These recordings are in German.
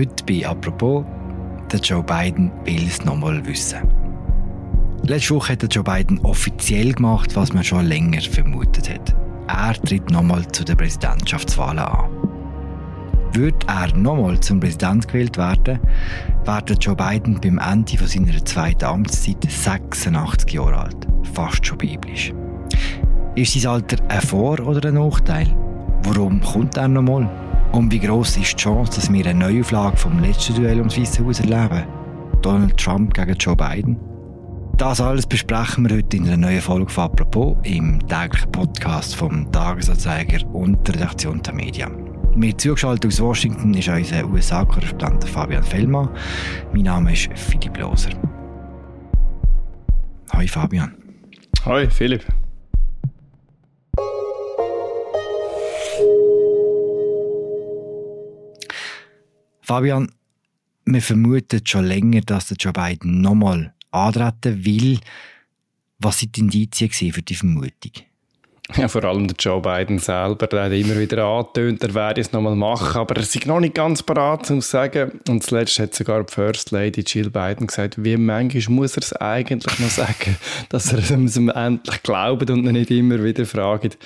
Heute bei «Apropos», der Joe Biden will es nochmal wissen. Letzte Woche hat Joe Biden offiziell gemacht, was man schon länger vermutet hat. Er tritt nochmal zu den Präsidentschaftswahlen an. Würde er nochmal zum Präsident gewählt werden, wäre Joe Biden beim Ende von seiner zweiten Amtszeit 86 Jahre alt. Fast schon biblisch. Ist sein Alter ein Vor- oder ein Nachteil? Warum kommt er nochmal? Und wie groß ist die Chance, dass wir eine Neuauflage vom letzten Duell ums Weiße Haus erleben? Donald Trump gegen Joe Biden? Das alles besprechen wir heute in einer neuen Folge von «Apropos» im täglichen Podcast vom Tagesanzeiger und der Redaktion der Medien. Mir zugeschaltet aus Washington ist unser USA-Korrespondent Fabian Fellmann. Mein Name ist Philipp Loser. Hi Fabian. Hi Philipp. Fabian, wir vermuten schon länger, dass der Joe Biden nochmal antreten will. Was sind die Indizien für die Vermutung? Ja, vor allem der Joe Biden selber, der hat immer wieder angetönt, er werde es nochmal machen, aber er ist noch nicht ganz parat, um zu sagen. Und zuletzt hat sogar die First Lady Jill Biden gesagt, wie manchmal muss er es eigentlich noch sagen, dass er es endlich glaubt und nicht immer wieder fragt.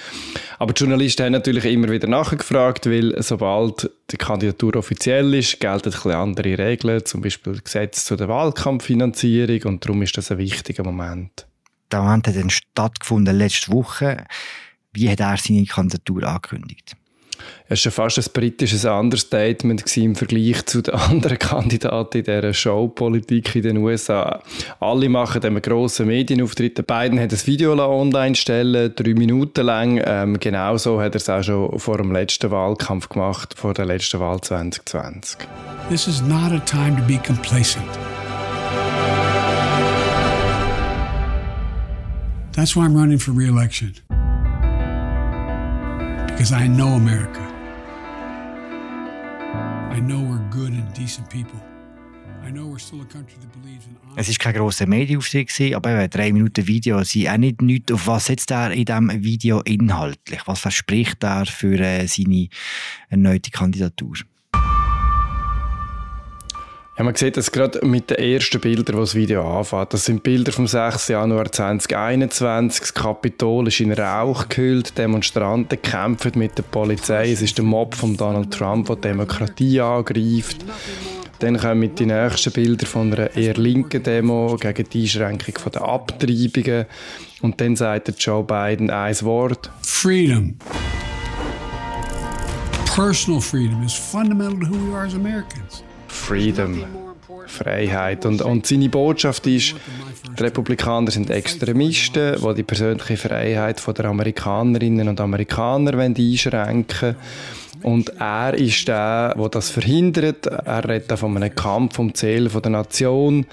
Aber die Journalisten haben natürlich immer wieder nachgefragt, weil sobald die Kandidatur offiziell ist, gelten ein bisschen andere Regeln, zum Beispiel Gesetz zu der Wahlkampffinanzierung und darum ist das ein wichtiger Moment. Der Moment hat dann stattgefunden letzte Woche. Wie hat er seine Kandidatur angekündigt? Es war fast ein britisches Understatement im Vergleich zu den anderen Kandidaten in dieser Showpolitik in den USA. Alle machen einen grossen Medienauftritt. Biden hat ein Video online stellen, drei Minuten lang. Ähm, genauso hat er es auch schon vor dem letzten Wahlkampf gemacht, vor der letzten Wahl 2020. This is not a time to be complacent. That's why I'm running for re-election. Because I know America. I know we're good and decent people. Es war kein grosser Medienauftritt, aber eben drei Minuten Video sind auch nicht nichts. Auf was setzt er in diesem Video inhaltlich? Was verspricht er für äh, seine erneute Kandidatur? Ja, man sieht das gerade mit den ersten Bildern, die das Video anfängt. Das sind Bilder vom 6. Januar 2021. Das Kapitol ist in Rauch gehüllt. Demonstranten kämpfen mit der Polizei. Es ist der Mob von Donald Trump, der Demokratie angreift. Dann kommen die nächsten Bilder von einer eher linken Demo gegen die Einschränkung der Abtreibungen. Und dann sagt Joe Biden ein Wort. Freedom. Personal freedom is fundamental to who we are as Americans. Freedom, Freiheit. Und, und seine Botschaft ist, die Republikaner sind Extremisten, die die persönliche Freiheit der Amerikanerinnen und Amerikaner einschränken wollen. Und er ist der, der das verhindert. Er redet von einem Kampf um Seele der Nation.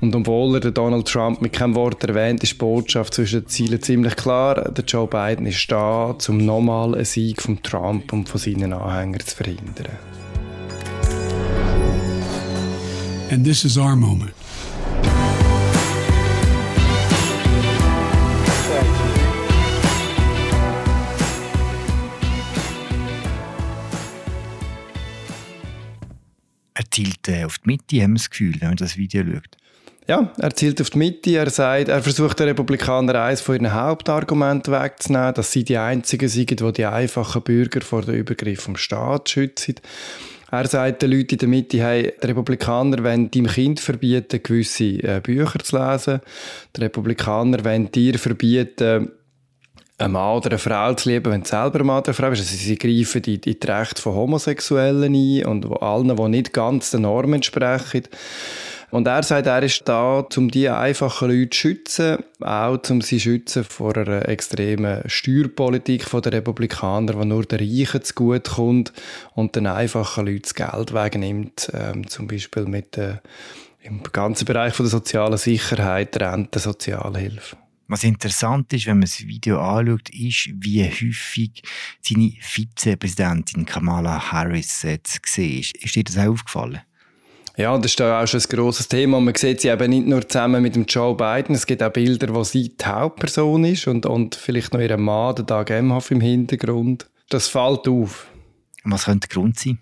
Und obwohl er Donald Trump mit keinem Wort erwähnt, ist die Botschaft zwischen den Zielen ziemlich klar. Der Joe Biden ist da, um nochmal einen Sieg von Trump und von seinen Anhängern zu verhindern. And this is our moment. Er zielt äh, auf die Mitte, haben wir das Gefühl, wenn man das Video schaut. Ja, er zielt auf die Mitte. Er sagt, er versucht den Republikanern eines von ihren Hauptargumenten wegzunehmen, dass sie die einzigen sind, die die einfachen Bürger vor dem Übergriff vom Staat schützen. Er sagt den Leuten in der Mitte, hey, die Republikaner wollen deinem Kind verbieten, gewisse äh, Bücher zu lesen. Die Republikaner wollen dir verbieten, einen Mann oder eine Frau zu lieben, wenn du selber Mann oder Frau bist. Also sie greifen in, in die Rechte von Homosexuellen ein und allen, die nicht ganz den Normen entsprechen. Und er sagt, er ist da, um die einfachen Leute zu schützen, auch um sie schützen vor einer extremen Steuerpolitik der Republikaner, die nur den Reichen zu gut kommt und den einfachen Leuten das Geld wegnimmt, ähm, zum Beispiel mit der, im ganzen Bereich von der sozialen Sicherheit, Rente, Sozialhilfe. Was interessant ist, wenn man das Video anschaut, ist, wie häufig seine Vizepräsidentin Kamala Harris jetzt gesehen ist. Ist dir das auch aufgefallen? Ja, das ist da auch schon ein grosses Thema. Man sieht sie eben nicht nur zusammen mit dem Joe Biden. Es gibt auch Bilder, wo sie die Hauptperson ist und, und vielleicht noch ihr Mann, der Doug Emhoff im Hintergrund. Das fällt auf. Was könnte der Grund sein?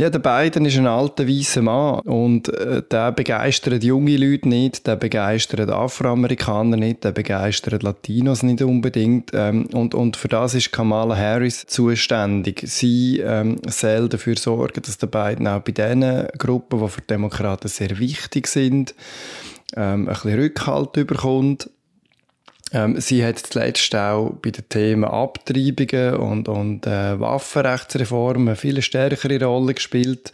Ja, der Biden ist ein alter weißer Mann und äh, der begeistert junge Leute nicht, der begeistert Afroamerikaner nicht, der begeistert Latinos nicht unbedingt ähm, und, und für das ist Kamala Harris zuständig. Sie ähm, soll dafür sorgen, dass der Biden auch bei diesen Gruppen, die für Demokraten sehr wichtig sind, ähm, ein bisschen Rückhalt bekommt ähm, sie hat zuletzt auch bei den Themen Abtreibungen und, und äh, Waffenrechtsreformen eine viel stärkere Rolle gespielt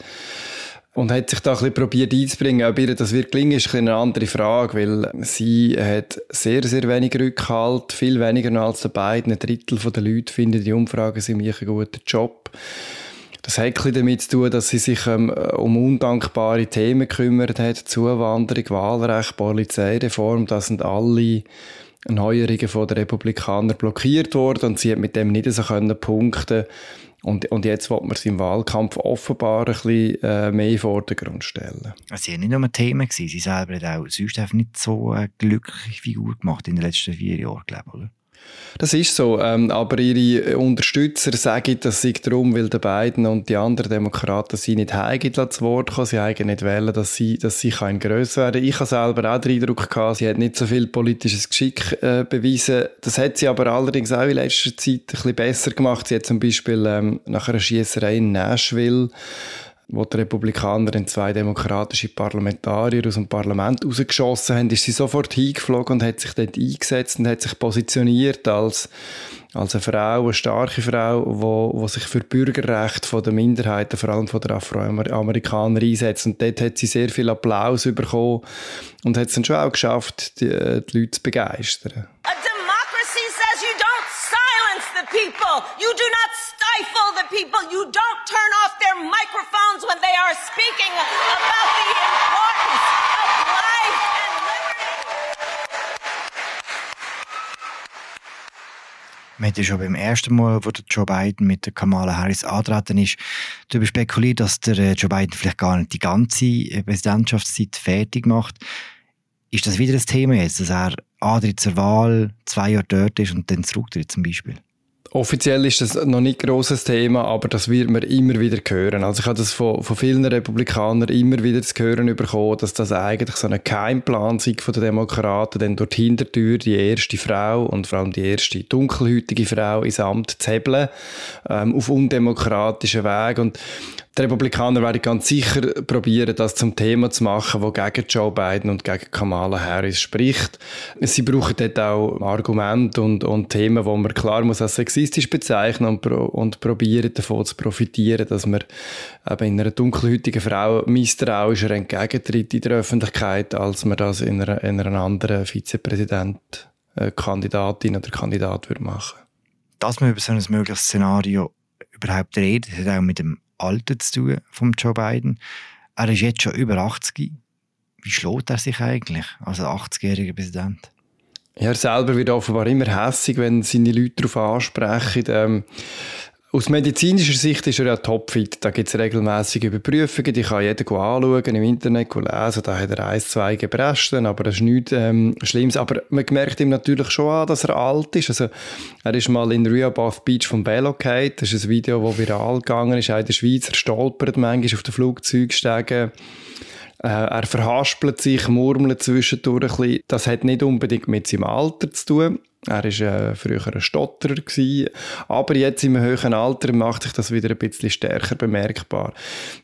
und hat sich da ein bisschen probiert einzubringen. Ob ihr das wird gelingen, ist ein eine andere Frage, weil sie hat sehr, sehr wenig Rückhalt, viel weniger als die beiden. Ein Drittel der Leute finden die Umfragen sind einen guten Job. Das hat ein damit zu tun, dass sie sich ähm, um undankbare Themen gekümmert hat. Zuwanderung, Wahlrecht, Polizeireform, das sind alle Neuerungen von den Republikanern blockiert worden und sie hat mit dem nicht so können punkten und, und jetzt wird man sie im Wahlkampf offenbar ein bisschen äh, mehr in den Vordergrund stellen. Sie waren nicht nur ein Thema, gewesen. sie selber hat auch sonst nicht so eine glückliche Figur gemacht in den letzten vier Jahren, glaube ich, oder? Das ist so, ähm, aber ihre Unterstützer sagen, dass sie darum, weil die beiden und die anderen Demokraten sie nicht heigen zu Wort kommen, sie haben nicht wählen, dass sie, dass sie kein grösser werden. Ich habe selber auch den Eindruck gehabt, sie hat nicht so viel politisches Geschick äh, bewiesen. Das hat sie aber allerdings auch in letzter Zeit ein bisschen besser gemacht. Sie hat zum Beispiel ähm, nach einer Schiesserei in Nashville wo die Republikaner in zwei demokratische Parlamentarier aus dem Parlament rausgeschossen haben, ist sie sofort hingeflogen und hat sich dort eingesetzt und hat sich positioniert als, als eine Frau, eine starke Frau, wo, wo sich für Bürgerrechte der Minderheiten, vor allem von der Afroamerikaner einsetzt. Und dort hat sie sehr viel Applaus bekommen und hat es dann schon auch geschafft, die, die Leute zu begeistern. Their microphones when they are speaking about the importance of life and liberty. Schon beim ersten Mal, wo Joe Biden mit Kamala Harris antreten ist, darüber spekuliert, dass der äh, Joe Biden vielleicht gar nicht die ganze äh, Präsidentschaftszeit fertig macht. Ist das wieder das Thema jetzt, dass er antritt zur Wahl, zwei Jahre dort ist und dann zurücktritt zum Beispiel? Offiziell ist das noch nicht ein grosses Thema, aber das wird man immer wieder hören. Also ich habe das von, von vielen Republikanern immer wieder zu hören bekommen, dass das eigentlich so ein Keimplan sei von den Demokraten, denn dort Hintertür die erste Frau und vor allem die erste dunkelhäutige Frau ins Amt zu hebeln, ähm, auf undemokratischen Weg. Und die Republikaner werden ganz sicher probieren, das zum Thema zu machen, wo gegen Joe Biden und gegen Kamala Harris spricht. Sie brauchen dort auch Argumente und, und Themen, wo man klar muss als sexistisch bezeichnen und, und probieren davon zu profitieren, dass man eben in einer dunkelhäutigen Frau misstrauischer entgegentritt in der Öffentlichkeit, als man das in einer, in einer anderen Vizepräsident-Kandidatin äh, oder Kandidat würde machen. Dass man über so ein mögliches Szenario überhaupt redet, hat auch mit dem Alter zu tun von Joe Biden. Er ist jetzt schon über 80. Wie schlägt er sich eigentlich als 80-jähriger Präsident? Er selber wird offenbar immer hässig, wenn seine Leute darauf ansprechen. Ähm, aus medizinischer Sicht ist er ja topfit. Da gibt es regelmäßige Überprüfungen, die kann jeder anschauen, im Internet lesen. Da hat er ein, zwei Gebrechen, aber das ist nichts ähm, Schlimmes. Aber man merkt ihm natürlich schon an, dass er alt ist. Also, er ist mal in Rehoboth Beach vom Velo gefallen. Das ist ein Video, das viral gegangen ist. Auch in der Schweiz. Er stolpert manchmal auf den Flugzeugstegen. Äh, er verhaspelt sich, murmelt zwischendurch ein. Das hat nicht unbedingt mit seinem Alter zu tun. Er war äh, früher ein Stotterer. Gewesen. Aber jetzt im höheren Alter macht sich das wieder ein bisschen stärker bemerkbar.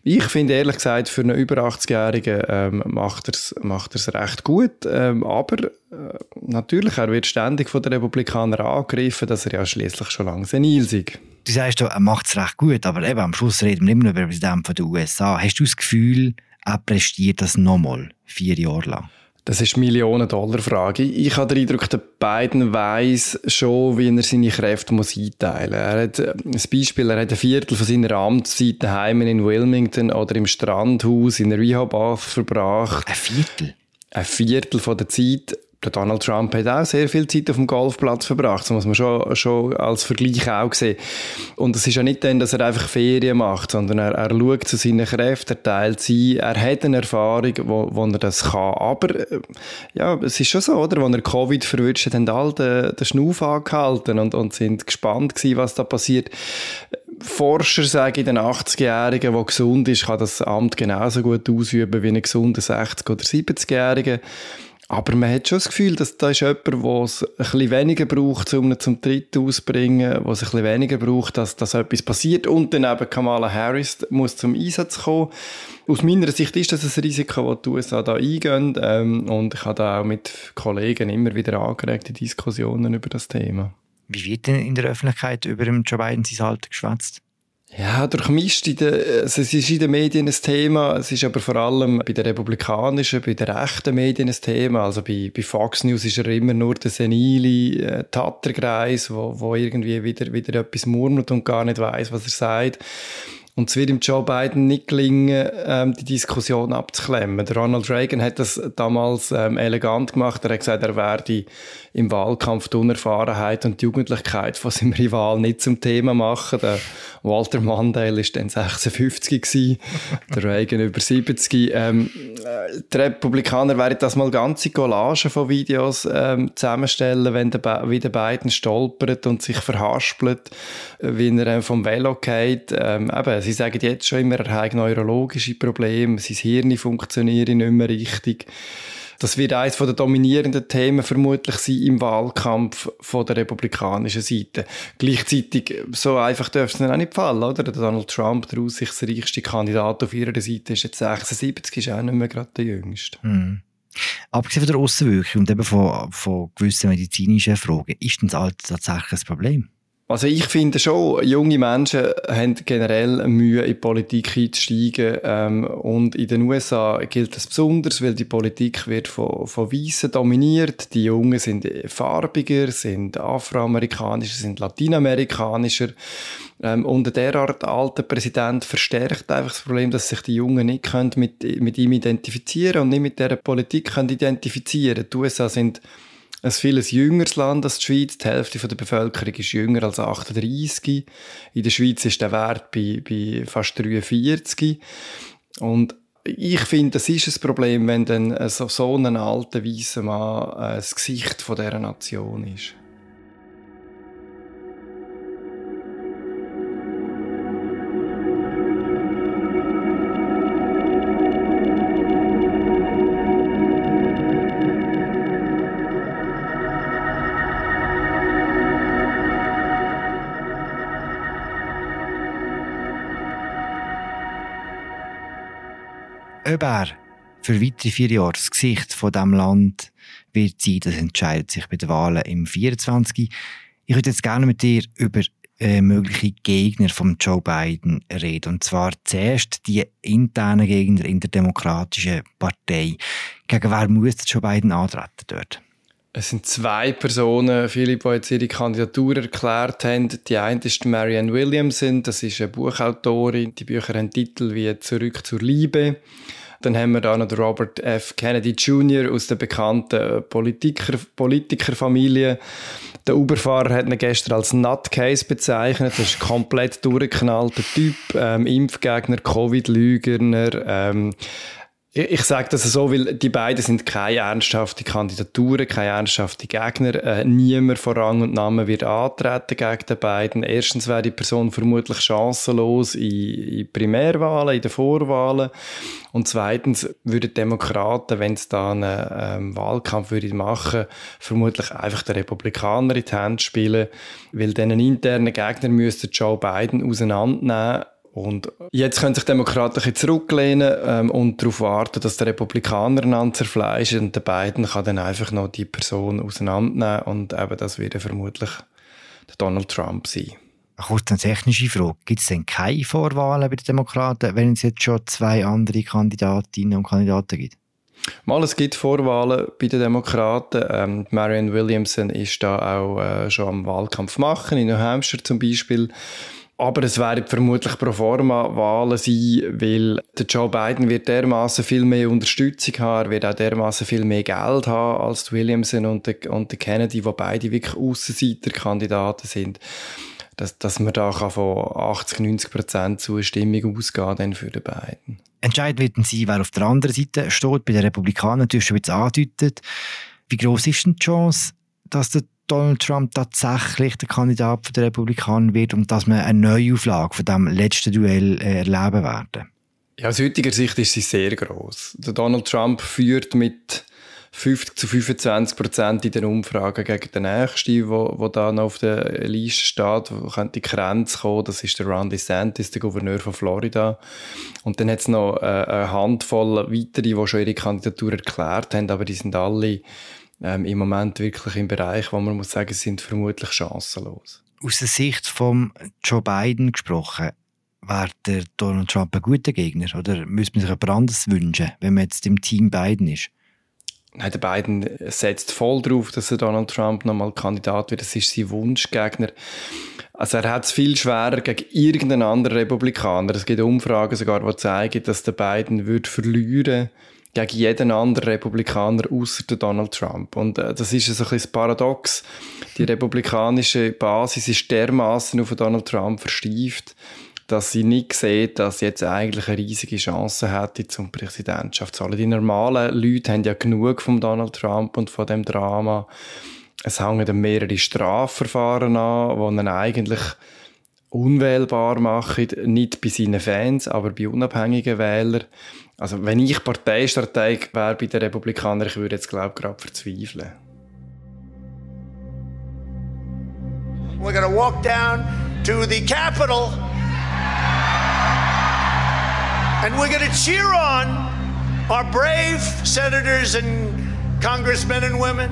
Ich finde ehrlich gesagt, für einen über 80-Jährigen ähm, macht er es macht recht gut. Ähm, aber äh, natürlich, er wird ständig von den Republikanern angegriffen, dass er ja schließlich schon lange senil ist. Du sagst, er macht es recht gut, aber eben, am Schluss reden wir immer über den Präsidenten der USA. Hast du das Gefühl, er prestiert das nochmal vier Jahre lang? Das ist eine Millionen-Dollar-Frage. Ich habe den Eindruck, der Biden weiss schon, wie er seine Kräfte muss einteilen muss. Er hat, äh, ein Beispiel, er hat ein Viertel von seiner Amtszeit daheim in Wilmington oder im Strandhaus in Rehoboth verbracht. Ein Viertel? Ein Viertel von der Zeit der Donald Trump hat auch sehr viel Zeit auf dem Golfplatz verbracht. Das muss man schon, schon als Vergleich auch sehen. Und es ist ja nicht dann, dass er einfach Ferien macht, sondern er, er schaut zu seinen Kräften, er teilt sie, er hat eine Erfahrung, wo, wo er das kann. Aber, äh, ja, es ist schon so, oder? Als er Covid verwünscht hat, haben alle den, den Schnuff angehalten und, und sind gespannt gewesen, was da passiert Forscher sagen, den 80-Jährigen, der gesund ist, kann das Amt genauso gut ausüben wie ein gesunder 60- oder 70-Jähriger. Aber man hat schon das Gefühl, dass da ist jemand, der es ein bisschen weniger braucht, um ihn zum Tritt auszubringen, wo es ein bisschen weniger braucht, dass, dass etwas passiert. Und dann eben Kamala Harris muss zum Einsatz kommen. Aus meiner Sicht ist das ein Risiko, das die USA da eingehen. Ähm, und ich habe da auch mit Kollegen immer wieder angeregte Diskussionen über das Thema. Wie wird denn in der Öffentlichkeit über Joe Biden sein Alter geschwätzt? Ja, durchmischt. In der, also es ist in den Medien ein Thema, es ist aber vor allem bei den republikanischen, bei den rechten Medien ein Thema. Also bei, bei Fox News ist er immer nur der senile äh, Tatterkreis, wo, wo irgendwie wieder, wieder etwas murmelt und gar nicht weiß, was er sagt. Und es wird dem Joe Biden nicht gelingen, ähm, die Diskussion abzuklemmen. Der Ronald Reagan hat das damals ähm, elegant gemacht. Er hat gesagt, er werde im Wahlkampf die Unerfahrenheit und die Jugendlichkeit von seinem Rival nicht zum Thema machen. Der Walter Mandel war dann 56 gewesen, der Reagan über 70. Ähm, äh, die Republikaner werden das mal ganze Collagen von Videos ähm, zusammenstellen, wenn der, wie der Biden stolpert und sich verhaspelt, wie er ähm, vom Velo geht. Ähm, eben, sie sagen jetzt schon immer, er hat neurologische Probleme, sein Hirn funktioniert nicht mehr richtig. Das wird eines der dominierenden Themen vermutlich sein im Wahlkampf von der republikanischen Seite. Gleichzeitig, so einfach dürfte es dann auch nicht fallen, oder? Der Donald Trump, der aussichtsreichste Kandidat auf ihrer Seite, ist jetzt 76, ist auch nicht mehr gerade der jüngste. Mhm. Abgesehen von der Aussenwirkung und eben von, von gewissen medizinischen Fragen, ist das Alter tatsächlich ein Problem? Also ich finde schon, junge Menschen haben generell Mühe, in die Politik einzusteigen. Ähm, und in den USA gilt das besonders, weil die Politik wird von, von Weißen dominiert. Die Jungen sind farbiger, sind afroamerikanischer, sind latinamerikanischer. Ähm, und derart alter Präsident verstärkt einfach das Problem, dass sich die Jungen nicht können mit, mit ihm identifizieren und nicht mit dieser Politik können identifizieren Die USA sind ein vieles jüngeres Land als die Schweiz. Die Hälfte der Bevölkerung ist jünger als 38. In der Schweiz ist der Wert bei, bei fast 43. Und ich finde, das ist ein Problem, wenn dann so, so ein alter weißer Mann äh, das Gesicht von dieser Nation ist. Ob er für weitere vier Jahre das Gesicht von diesem Land wird sein, das entscheidet sich bei den Wahlen im 24. Ich würde jetzt gerne mit dir über äh, mögliche Gegner von Joe Biden reden. Und zwar zuerst die internen Gegner in der Demokratischen Partei. Gegen wer muss Joe Biden antreten dort? Es sind zwei Personen, Philipp, die jetzt ihre Kandidatur erklärt haben. Die eine ist Marianne Williamson, das ist eine Buchautorin. Die Bücher haben Titel wie Zurück zur Liebe. Dann haben wir da noch Robert F. Kennedy Jr. aus der bekannten Politiker, Politikerfamilie. Der Uberfahrer hat ihn gestern als Nutcase bezeichnet. Das ist ein komplett durchgeknallter Typ. Ähm, Impfgegner, Covid-Lügner. Ähm, ich sage das so, weil die beiden sind keine ernsthafte Kandidaturen, keine ernsthafte Gegner. Äh, niemand von Rang und Namen wird antreten gegen die beiden. Erstens wäre die Person vermutlich chancenlos in, in Primärwahlen, in den Vorwahlen. Und zweitens würden Demokraten, wenn sie da einen ähm, Wahlkampf würden machen vermutlich einfach den Republikaner in die Hand spielen, weil diesen internen Gegner müsste Joe Biden auseinandernehmen und jetzt können sich Demokraten ein zurücklehnen ähm, und darauf warten, dass der Republikaner einander zerfleischt und der Biden kann dann einfach noch die Person auseinandernehmen und eben das wird vermutlich der Donald Trump sein. Kurz eine technische Frage. Gibt es denn keine Vorwahlen bei den Demokraten, wenn es jetzt schon zwei andere Kandidatinnen und Kandidaten gibt? Mal, es gibt Vorwahlen bei den Demokraten. Ähm, Marianne Williamson ist da auch äh, schon am Wahlkampf machen, in New Hampshire zum Beispiel. Aber es werden vermutlich pro forma Wahlen sein, weil der Joe Biden wird dermaßen viel mehr Unterstützung haben, er wird auch dermaßen viel mehr Geld haben als Williamson und der, und der Kennedy, wo beide wirklich Aussenseiterkandidaten sind, dass, dass man da kann von 80, 90 Prozent Zustimmung ausgehen dann für den Biden. Entscheidend wird dann sein, wer auf der anderen Seite steht. Bei den Republikanern, du hast schon jetzt angedeutet. Wie groß ist denn die Chance, dass der Donald Trump tatsächlich der Kandidat der Republikaner wird und dass wir eine Neuauflage von dem letzten Duell äh, erleben werden? Ja, aus heutiger Sicht ist sie sehr groß. Donald Trump führt mit 50 zu 25 Prozent in den Umfragen gegen den Nächsten, wo, wo da noch auf der Liste steht, wo könnte die Grenze kommen. Das ist der Ron DeSantis, der Gouverneur von Florida. Und dann hat es noch äh, eine Handvoll weitere, die schon ihre Kandidatur erklärt haben, aber die sind alle ähm, im Moment wirklich im Bereich, wo man muss sagen, sind vermutlich chancenlos. Aus der Sicht von Joe Biden gesprochen, wäre der Donald Trump ein guter Gegner? Oder müsste man sich etwas anderes wünschen, wenn man jetzt im Team Biden ist? Nein, der Biden setzt voll darauf, dass er Donald Trump nochmal Kandidat wird. Das ist sein Wunschgegner. Also er hat es viel schwerer gegen irgendeinen anderen Republikaner. Es gibt Umfragen sogar, die zeigen, dass der Biden wird verlieren gegen jeden anderen Republikaner außer Donald Trump. Und äh, das ist so ein bisschen Paradox. Die republikanische Basis ist dermaßen auf Donald Trump verstieft, dass sie nicht sehen, dass sie jetzt eigentlich eine riesige Chance hätte zum Präsidentschaft zu holen. Die normalen Leute haben ja genug von Donald Trump und von dem Drama. Es hängen dann mehrere Strafverfahren an, die ihn eigentlich unwählbar machen, nicht bei seinen Fans, aber bei unabhängigen Wählern. Also wenn ich Parteistrateg wäre bei den Republikanern, ich würde jetzt glaube ich gerade verzweifeln. We're to walk down to the Capitol And we're to cheer on our brave senators and congressmen and women.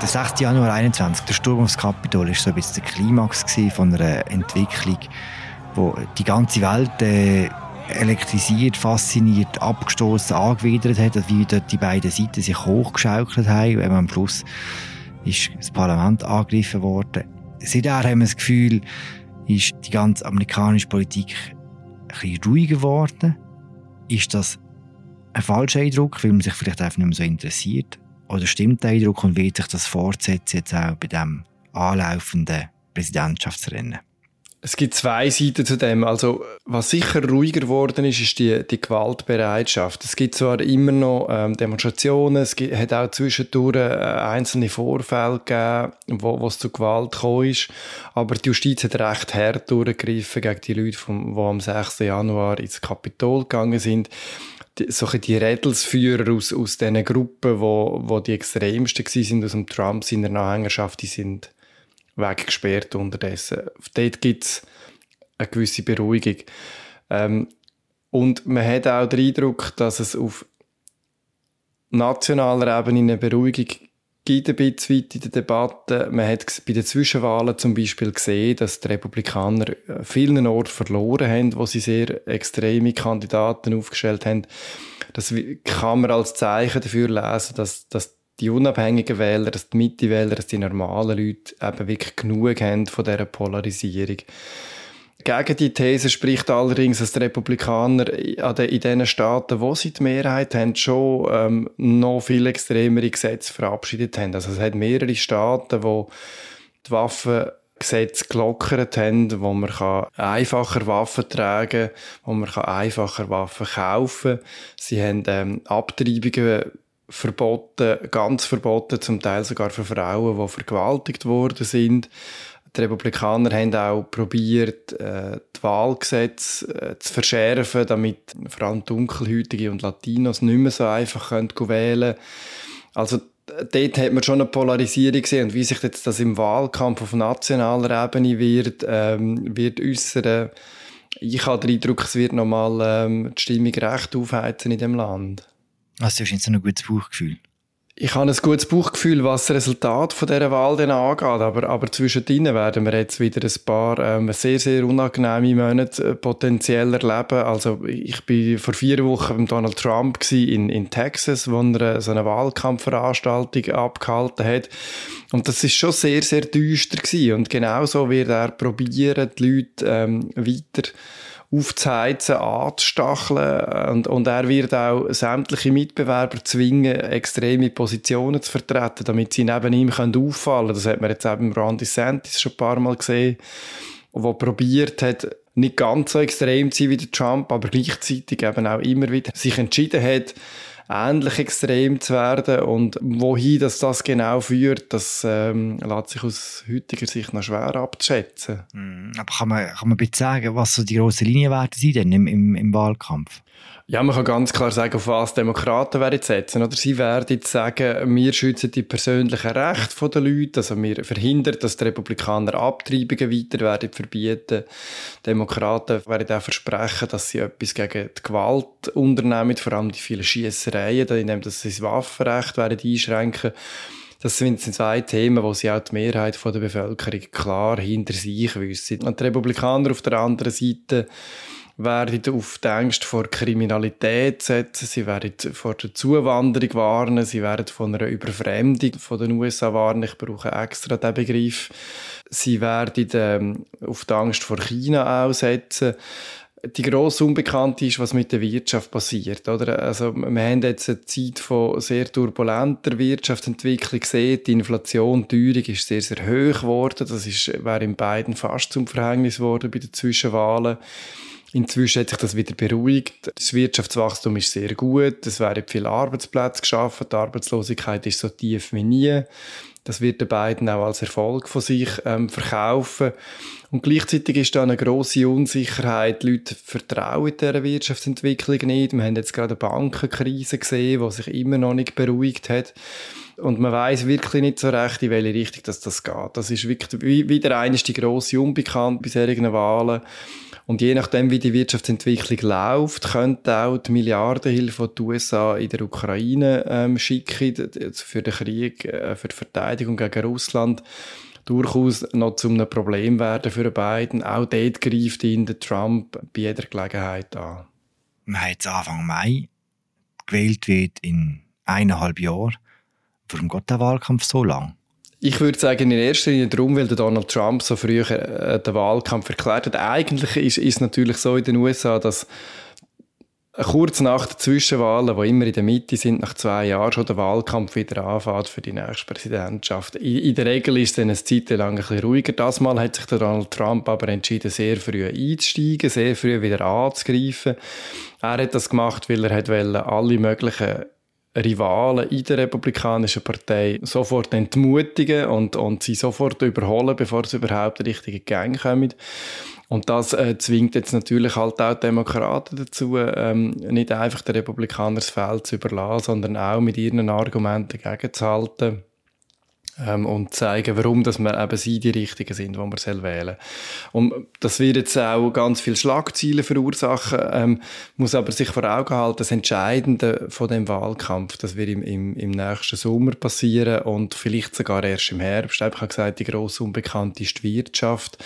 Der 6. Januar 2021, der Sturm aufs Kapitol, war so ein bisschen der Klimax von einer Entwicklung, wo die ganze Welt äh, elektrisiert, fasziniert, abgestoßen, angewidert hat, wie dort die beiden Seiten sich hochgeschaukelt haben, man am Schluss ist das Parlament angegriffen worden. Seitdem haben wir das Gefühl, ist die ganze amerikanische Politik ein bisschen ruhiger geworden. Ist das ein falscher Eindruck, weil man sich vielleicht einfach nicht mehr so interessiert? Oder stimmt der Eindruck und wird sich das fortsetzen jetzt auch bei dem anlaufenden Präsidentschaftsrennen? Es gibt zwei Seiten zu dem. Also, was sicher ruhiger geworden ist, ist die, die Gewaltbereitschaft. Es gibt zwar immer noch ähm, Demonstrationen, es gibt, hat auch zwischendurch äh, einzelne Vorfälle gegeben, wo, es zu Gewalt gekommen ist, aber die Justiz hat recht hart durchgegriffen gegen die Leute, die am 6. Januar ins Kapitol gegangen sind. Die, die Rädelsführer aus, aus diesen Gruppen, wo, wo die extremsten waren aus dem Trump seiner Anhängerschaft, die sind weggesperrt unterdessen. Dort gibt es eine gewisse Beruhigung. Ähm, und man hat auch den Eindruck, dass es auf nationaler Ebene eine Beruhigung gibt, ein bisschen weit in der Debatte. Man hat bei den Zwischenwahlen zum Beispiel gesehen, dass die Republikaner vielen Orten verloren haben, wo sie sehr extreme Kandidaten aufgestellt haben. Das kann man als Zeichen dafür lesen, dass, dass die unabhängigen Wähler, dass die Mitte-Wähler, dass die normalen Leute eben wirklich genug haben von dieser Polarisierung. Gegen die These spricht allerdings, dass die Republikaner in den Staaten, wo sie die Mehrheit haben, schon ähm, noch viel extremere Gesetze verabschiedet haben. Also es hat mehrere Staaten, wo die Waffengesetze gelockert haben, wo man kann einfacher Waffen tragen kann, wo man kann einfacher Waffen kaufen kann. Sie haben ähm, Abtreibungen verboten, ganz verboten, zum Teil sogar für Frauen, die vergewaltigt worden sind. Die Republikaner haben auch probiert, äh, die Wahlgesetze äh, zu verschärfen, damit vor allem Dunkelhäutige und Latinos nicht mehr so einfach wählen können. Also dort hat man schon eine Polarisierung gesehen und wie sich jetzt das im Wahlkampf auf nationaler Ebene wird, ähm, wird äußern. Ich habe den Eindruck, es wird nochmal ähm, die Stimmung recht aufheizen in dem Land. Also du hast jetzt ein gutes Bauchgefühl? Ich habe ein gutes Bauchgefühl, was das Resultat von dieser Wahl dann angeht. Aber, aber zwischendrin werden wir jetzt wieder ein paar ähm, sehr, sehr unangenehme Monate äh, potenziell erleben. Also ich bin vor vier Wochen beim Donald Trump in, in Texas, wo er so eine Wahlkampfveranstaltung abgehalten hat. Und das ist schon sehr, sehr düster gewesen. Und genauso wird er probieren, die Leute ähm, weiter aufzuheizen, anzustacheln und, und er wird auch sämtliche Mitbewerber zwingen, extreme Positionen zu vertreten, damit sie neben ihm können auffallen können. Das hat man jetzt eben Randy Santis schon ein paar Mal gesehen, wo probiert hat, nicht ganz so extrem zu sein wie der Trump, aber gleichzeitig eben auch immer wieder sich entschieden hat, ähnlich extrem zu werden und wohin das, das genau führt, das ähm, lässt sich aus heutiger Sicht noch schwer abzuschätzen. Mhm. Aber kann man, kann man bitte sagen, was so die grossen Linien werden sein denn im, im, im Wahlkampf? Ja, man kann ganz klar sagen, auf was Demokraten werden setzen. Oder sie werden sagen, wir schützen die persönlichen Rechte der Leute, also wir verhindern, dass die Republikaner Abtreibungen weiter werden verbieten. Demokraten werden auch versprechen, dass sie etwas gegen die Gewalt unternehmen, vor allem die vielen Schiessereien, indem sie das Waffenrecht werden einschränken das sind zwei Themen, wo sie auch die Mehrheit der Bevölkerung klar hinter sich wissen. Und die Republikaner auf der anderen Seite werden auf die Ängste vor Kriminalität setzen, sie werden vor der Zuwanderung warnen, sie werden von einer Überfremdung von den USA warnen, ich brauche extra diesen Begriff. Sie werden ähm, auf die Angst vor China aussetzen. Die grosse Unbekannte ist, was mit der Wirtschaft passiert. Oder? Also, wir haben jetzt eine Zeit von sehr turbulenter Wirtschaftsentwicklung gesehen. Die Inflation, die Teuerung ist sehr, sehr hoch geworden. Das ist, wäre in beiden fast zum Verhängnis geworden bei den Zwischenwahlen. Inzwischen hat sich das wieder beruhigt. Das Wirtschaftswachstum ist sehr gut. Es werden viele Arbeitsplätze geschaffen. Die Arbeitslosigkeit ist so tief wie nie. Das wird den beiden auch als Erfolg von sich ähm, verkaufen. Und gleichzeitig ist da eine große Unsicherheit. Die Leute vertrauen dieser Wirtschaftsentwicklung nicht. Wir haben jetzt gerade eine Bankenkrise gesehen, die sich immer noch nicht beruhigt hat. Und man weiß wirklich nicht so recht, in welche Richtung das, geht. Das ist wirklich wieder eine die grosse Unbekannt bei solchen Wahlen. Und je nachdem, wie die Wirtschaftsentwicklung läuft, könnte auch die Milliardenhilfe, die die USA in der Ukraine ähm, schicken, für den Krieg, äh, für die Verteidigung gegen Russland, durchaus noch zu einem Problem werden für Biden. Auch dort greift ihn der Trump bei jeder Gelegenheit an. Haben jetzt Anfang Mai gewählt wird in eineinhalb Jahren. Warum geht der Wahlkampf so lang? Ich würde sagen, in erster Linie darum, weil Donald Trump so früh äh, den Wahlkampf erklärt hat. Eigentlich ist es natürlich so in den USA, dass kurz nach den Zwischenwahlen, die immer in der Mitte sind, nach zwei Jahren schon der Wahlkampf wieder anfängt für die nächste Präsidentschaft. In, der Regel ist es dann eine Zeit lang ein bisschen ruhiger. Das Mal hat sich Donald Trump aber entschieden, sehr früh einzusteigen, sehr früh wieder anzugreifen. Er hat das gemacht, weil er hat alle möglichen Rivalen in der Republikanischen Partei sofort entmutigen und, und sie sofort überholen, bevor sie überhaupt in den richtigen Gang kommen. Und das äh, zwingt jetzt natürlich halt auch die Demokraten dazu, ähm, nicht einfach den Republikanern das Feld zu überlassen, sondern auch mit ihren Argumenten gegenzuhalten ähm, und zeigen, warum dass wir eben sie die Richtigen sind, die man soll wählen Und das wird jetzt auch ganz viele Schlagzeilen verursachen, ähm, muss aber sich vor Augen halten, das Entscheidende von dem Wahlkampf, das wird im, im, im nächsten Sommer passieren und vielleicht sogar erst im Herbst. Ich habe gesagt, die grosse Unbekannte ist die Wirtschaft.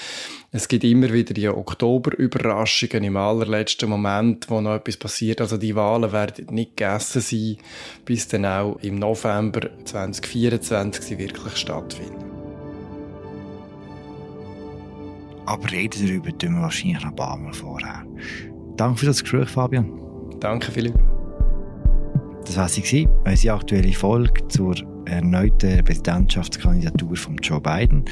Es gibt immer wieder die Oktoberüberraschungen im allerletzten Moment, wo noch etwas passiert. Also die Wahlen werden nicht gegessen sein, bis dann auch im November 2024 sie wirklich stattfinden. Aber reden darüber tun wir wahrscheinlich noch ein paar Mal vorher. Danke für das Gespräch, Fabian. Danke, Philipp. Das war sie, unsere aktuelle Folge zur erneuten Präsidentschaftskandidatur von Joe Biden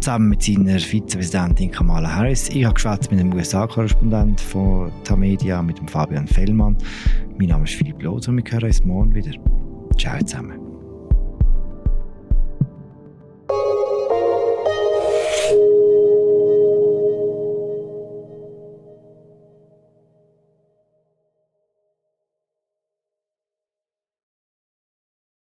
zusammen mit seiner Vizepräsidentin Kamala Harris. Ich habe geschwätzt mit dem USA-Korrespondent von Tamedia, mit dem Fabian Fellmann. Mein Name ist Philipp Lothar und wir hören uns morgen wieder. Ciao zusammen.